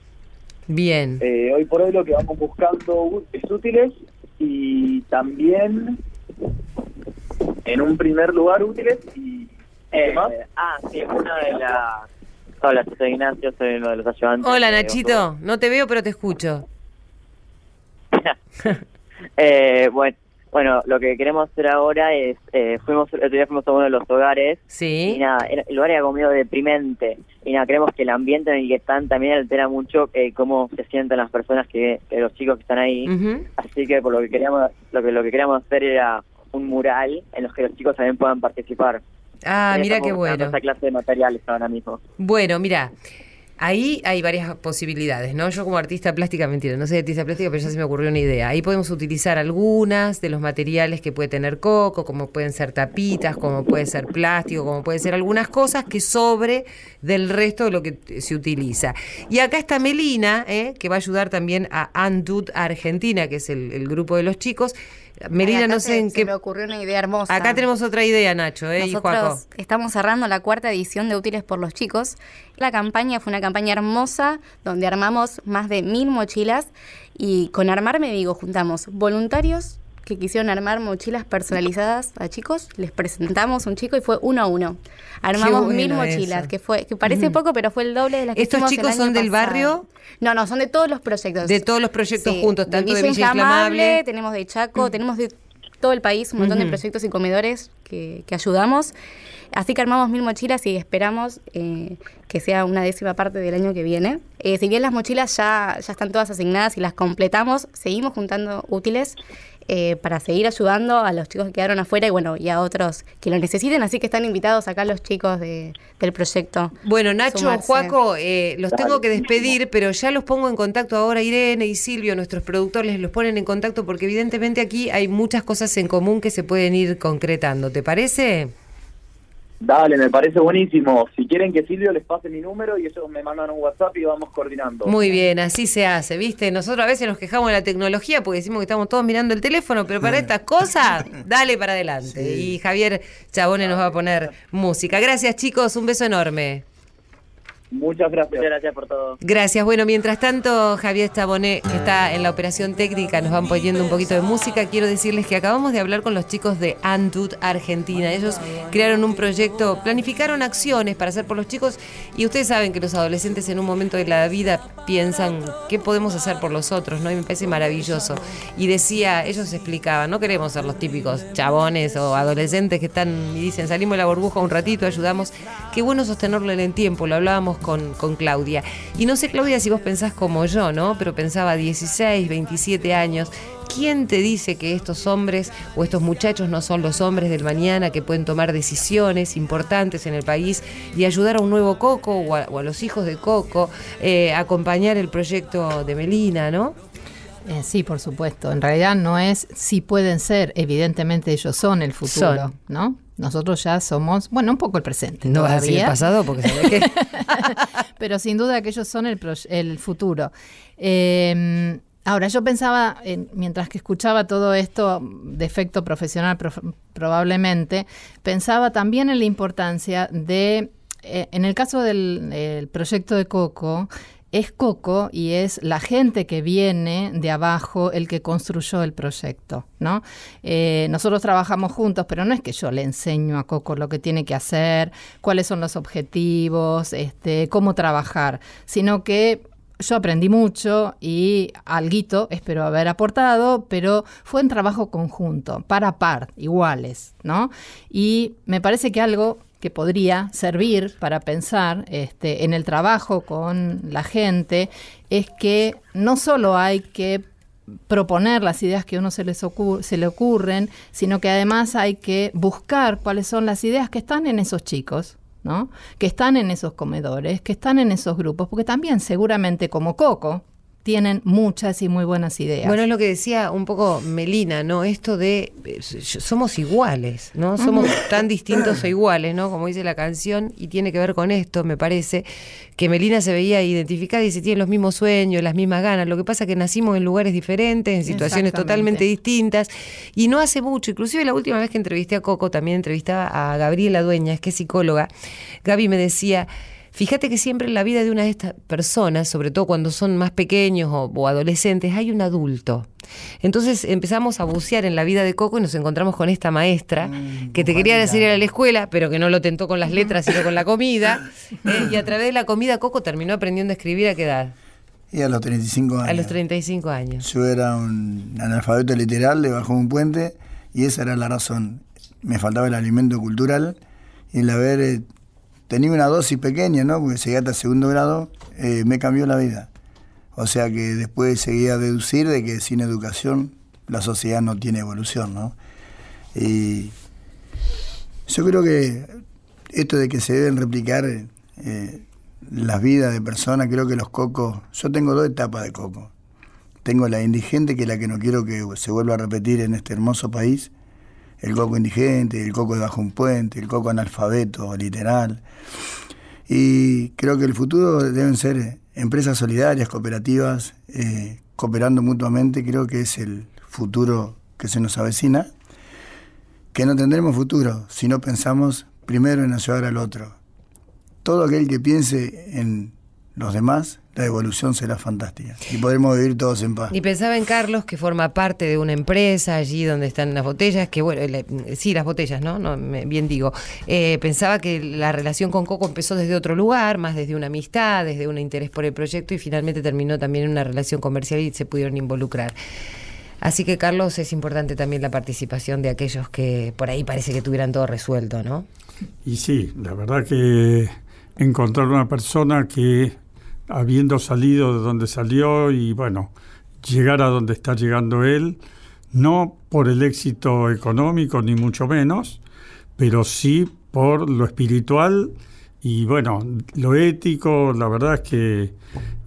Bien. Eh, hoy por hoy lo que vamos buscando es útiles y también, en un primer lugar, útiles y... ¿qué Eh, más? ah, sí, una de las... Hola, soy Ignacio, soy uno de los ayudantes. Hola, Nachito. No te veo, pero te escucho. Eh, bueno, bueno, lo que queremos hacer ahora es, eh, fuimos, el otro día fuimos a uno de los hogares y Sí. nada, era- el lugar era como medio deprimente y nada, creemos que el ambiente en el que están también altera mucho eh, cómo se sienten las personas que, que los chicos que están ahí, así que por lo que queríamos, lo que lo que queríamos hacer era un mural en los que los chicos también puedan participar. Ah, mira qué bueno. Esa clase de materiales ahora mismo. Bueno, mira, ahí hay varias posibilidades, ¿no? Yo como artista plástica, mentira, no soy artista plástica, pero ya se me ocurrió una idea. Ahí podemos utilizar algunas de los materiales que puede tener coco, como pueden ser tapitas, como puede ser plástico, como puede ser algunas cosas que sobre del resto de lo que se utiliza. Y acá está Melina, ¿eh? que va a ayudar también a Andud Argentina, que es el grupo de los chicos. Melina, no se- sé en se qué... me ocurrió una idea hermosa. Acá tenemos otra idea, Nacho, ¿eh? y. Nosotros estamos cerrando la cuarta edición de Útiles por los Chicos. La campaña fue una campaña hermosa donde armamos más de mil mochilas y con Armar Me Digo juntamos voluntarios que quisieron armar mochilas personalizadas a chicos, les presentamos un chico y fue uno a uno. Armamos bueno mil mochilas, eso. que fue que parece Ujú. poco, pero fue el doble de las que ¿Estos el chicos año son del pasado. barrio? No, no, son de todos los proyectos. De todos los proyectos Sí, juntos, tanto de Villa Inflamable, Inflamable. tenemos de Chaco, tenemos de todo el país un montón de proyectos y comedores que, que ayudamos. Así que armamos mil mochilas y esperamos eh, que sea una décima parte del año que viene. Eh, si bien las mochilas ya, ya están todas asignadas y las completamos, seguimos juntando útiles eh, para seguir ayudando a los chicos que quedaron afuera y bueno, y a otros que lo necesiten. Así que están invitados acá los chicos de- del proyecto. Bueno, Nacho, Sumarse. Juaco, eh, los tengo que despedir, pero ya los pongo en contacto ahora. Irene y Silvio, nuestros productores, los ponen en contacto porque evidentemente aquí hay muchas cosas en común que se pueden ir concretando. ¿Te parece? Dale, me parece buenísimo. Si quieren que Silvio les pase mi número y ellos me mandan un WhatsApp y vamos coordinando. Muy bien, así se hace, ¿viste? Nosotros a veces nos quejamos de la tecnología porque decimos que estamos todos mirando el teléfono, pero para estas cosas, dale para adelante. Y Javier Chabone nos va a poner música. Gracias, chicos, un beso enorme. Muchas gracias. Muchas gracias por todo. Gracias. Bueno, mientras tanto, Javier Chabonet, que está en la operación técnica, nos van poniendo un poquito de música. Quiero decirles que acabamos de hablar con los chicos de Andut Argentina. Ellos crearon un proyecto, planificaron acciones para hacer por los chicos y ustedes saben que los adolescentes en un momento de la vida piensan qué podemos hacer por los otros, ¿no? Y me parece maravilloso. Y decía, ellos explicaban, no queremos ser los típicos chabones o adolescentes que están y dicen, salimos de la burbuja un ratito, ayudamos. Qué bueno sostenerlo en el tiempo, lo hablábamos con, con Claudia. Y no sé, Claudia, si vos pensás como yo, ¿no? Pero pensaba 16, 27 años. ¿Quién te dice que estos hombres o estos muchachos no son los hombres del mañana que pueden tomar decisiones importantes en el país y ayudar a un nuevo Coco o a, los hijos de Coco, eh, acompañar el proyecto de Melina, ¿no? Eh, sí, por supuesto. En realidad no es si pueden ser, evidentemente ellos son el futuro, ¿no? Nosotros ya somos, bueno, un poco el presente. No va a decir el pasado porque sabe que... Pero sin duda que ellos son el, el futuro. Eh, ahora, yo pensaba, mientras que escuchaba todo esto de efecto profesional probablemente, pensaba también en la importancia de, eh, en el caso del proyecto de Coco, es Coco y es la gente que viene de abajo el que construyó el proyecto, ¿no? Eh, nosotros trabajamos juntos, pero no es que yo le enseño a Coco lo que tiene que hacer, cuáles son los objetivos, este, cómo trabajar, sino que yo aprendí mucho y alguito espero haber aportado, pero fue un trabajo conjunto, para par, iguales, ¿no? Y me parece que algo que podría servir para pensar este, en el trabajo con la gente es que no solo hay que proponer las ideas que a uno se, les se le ocurren, sino que además hay que buscar cuáles son las ideas que están en esos chicos, ¿no? que están en esos comedores, que están en esos grupos, porque también seguramente como Coco, tienen muchas y muy buenas ideas. Bueno, es lo que decía un poco Melina, ¿no? Esto de eh, somos iguales, ¿no? Somos tan distintos o iguales, ¿no? Como dice la canción, y tiene que ver con esto, me parece, que Melina se veía identificada y se tiene los mismos sueños, las mismas ganas. Lo que pasa es que nacimos en lugares diferentes, en situaciones totalmente distintas, y no hace mucho, inclusive la última vez que entrevisté a Coco, también entrevistaba a Gabriela Dueñas, que es psicóloga. Gaby me decía Fíjate que siempre en la vida de una de estas personas, sobre todo cuando son más pequeños o, adolescentes, hay un adulto. Entonces empezamos a bucear en la vida de Coco y nos encontramos con esta maestra mm, que te quería decir ir a la escuela, pero que no lo tentó con las letras, sino con la comida. Eh, y a través de la comida Coco terminó aprendiendo a escribir a qué edad. Y a los 35 años. A los 35 años. Yo era un analfabeto literal, le bajó un puente y esa era la razón. Me faltaba el alimento cultural y el haber eh, tenía una dosis pequeña, ¿no? Porque seguía hasta segundo grado, eh, me cambió la vida. O sea que después seguía a deducir de que sin educación la sociedad no tiene evolución, ¿no? Y yo creo que esto de que se deben replicar eh, las vidas de personas, creo que los cocos, yo tengo dos etapas de coco. Tengo la indigente, que es la que no quiero que se vuelva a repetir en este hermoso país, el coco indigente, el coco debajo un puente, el coco analfabeto, literal. Y creo que el futuro deben ser empresas solidarias, cooperativas, eh, cooperando mutuamente, creo que es el futuro que se nos avecina, que no tendremos futuro si no pensamos primero en ayudar al otro. Todo aquel que piense en los demás la evolución será fantástica y podremos vivir todos en paz. Y pensaba en Carlos, que forma parte de una empresa allí donde están las botellas, que bueno, sí, las botellas, ¿no? no bien digo. Eh, pensaba que la relación con Coco empezó desde otro lugar, más desde una amistad, desde un interés por el proyecto y finalmente terminó también en una relación comercial y se pudieron involucrar. Así que, Carlos, es importante también la participación de aquellos que por ahí parece que tuvieran todo resuelto, ¿no? Y sí, la verdad que encontrar una persona que habiendo salido de donde salió y bueno, llegar a donde está llegando él, no por el éxito económico ni mucho menos, pero sí por lo espiritual y bueno, lo ético, la verdad es que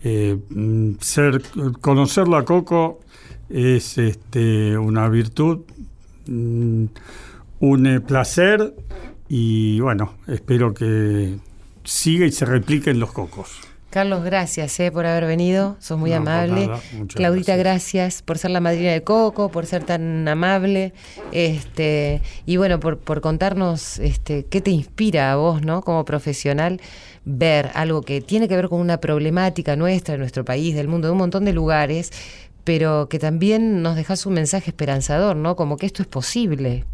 eh, ser, conocerlo a Coco es este, una virtud, mm, un placer y bueno, espero que siga y se replique en los cocos. Carlos, gracias eh, por haber venido, sos muy amable. Claudita, gracias. por ser la madrina de Coco, por ser tan amable. Este, y bueno, por, por contarnos este, qué te inspira a vos, ¿no? Como profesional, ver algo que tiene que ver con una problemática nuestra, de nuestro país, del mundo, de un montón de lugares, pero que también nos dejas un mensaje esperanzador, ¿no? Como que esto es posible.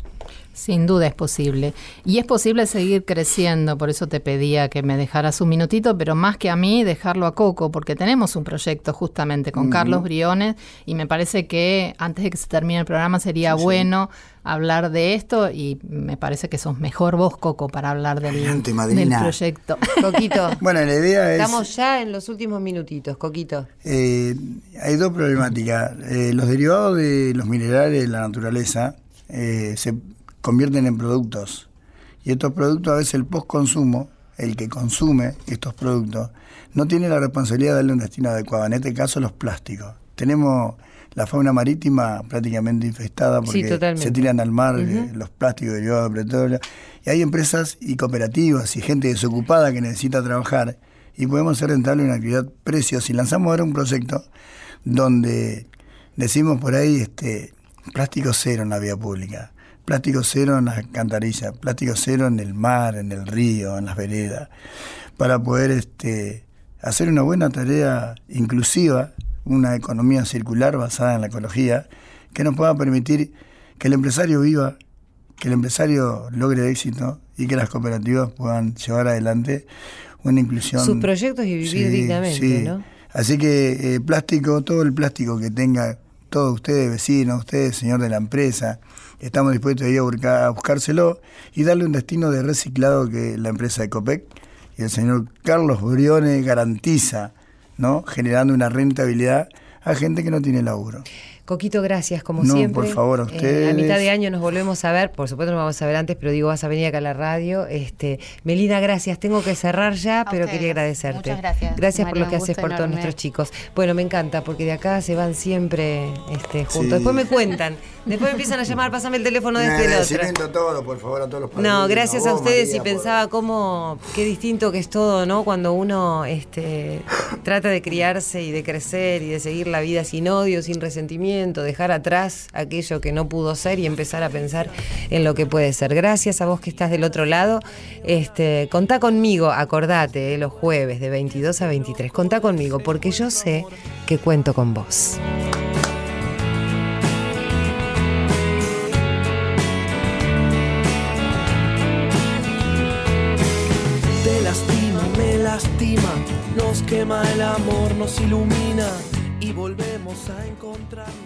Sin duda es posible. Y es posible seguir creciendo, por eso te pedía que me dejaras un minutito, pero más que a mí, dejarlo a Coco, porque tenemos un proyecto justamente con Carlos Briones y me parece que antes de que se termine el programa sería bueno hablar de esto y me parece que sos mejor vos, Coco, para hablar del, del proyecto. Coquito. bueno, la idea es... Estamos ya en los últimos minutitos, Coquito. Eh, hay dos problemáticas. Eh, los derivados de los minerales de la naturaleza eh, se convierten en productos. Y estos productos, a veces el post-consumo, el que consume estos productos, no tiene la responsabilidad de darle un destino adecuado. En este caso, los plásticos. Tenemos la fauna marítima prácticamente infestada porque se tiran al mar eh, los plásticos derivados de petróleo. Y hay empresas y cooperativas y gente desocupada que necesita trabajar y podemos ser rentables en una actividad preciosa. Y lanzamos ahora un proyecto donde decimos por ahí este plástico cero en la vía pública plástico cero en las alcantarillas, plástico cero en el mar, en el río, en las veredas, para poder este, hacer una buena tarea inclusiva, una economía circular basada en la ecología, que nos pueda permitir que el empresario viva, que el empresario logre éxito y que las cooperativas puedan llevar adelante una inclusión. Sus proyectos y vivir dignamente, ¿no? Así que eh, plástico, todo el plástico que tenga todos ustedes, vecinos, ustedes, señor de la empresa, estamos dispuestos a a, buscárselo y darle un destino de reciclado que la empresa Ecopec y el señor Carlos Briones garantiza, ¿no? generando una rentabilidad a gente que no tiene laburo. Coquito, gracias, como no, siempre. por favor, a ustedes. Eh, a mitad de año nos volvemos a ver, por supuesto nos vamos a ver antes, pero digo, vas a venir acá a la radio. Este, Melina, gracias. Tengo que cerrar ya, pero quería agradecerte. Muchas gracias. Gracias por lo que haces por todos nuestros chicos. Bueno, me encanta, porque de acá se van siempre este, juntos. Después me cuentan. Después me empiezan a llamar, pásame el teléfono de este el otro. todo, por favor, a todos los No, gracias a, ustedes y pensaba cómo, qué distinto que es todo, ¿no? Cuando uno este, trata de criarse y de crecer y de seguir la vida sin odio, sin resentimiento, dejar atrás aquello que no pudo ser y empezar a pensar en lo que puede ser. Gracias a vos que estás del otro lado. Este, contá conmigo, acordate, eh, los jueves de 22 a 23. Contá conmigo, porque yo sé que cuento con vos. nos quema el amor, nos ilumina y volvemos a encontrarnos.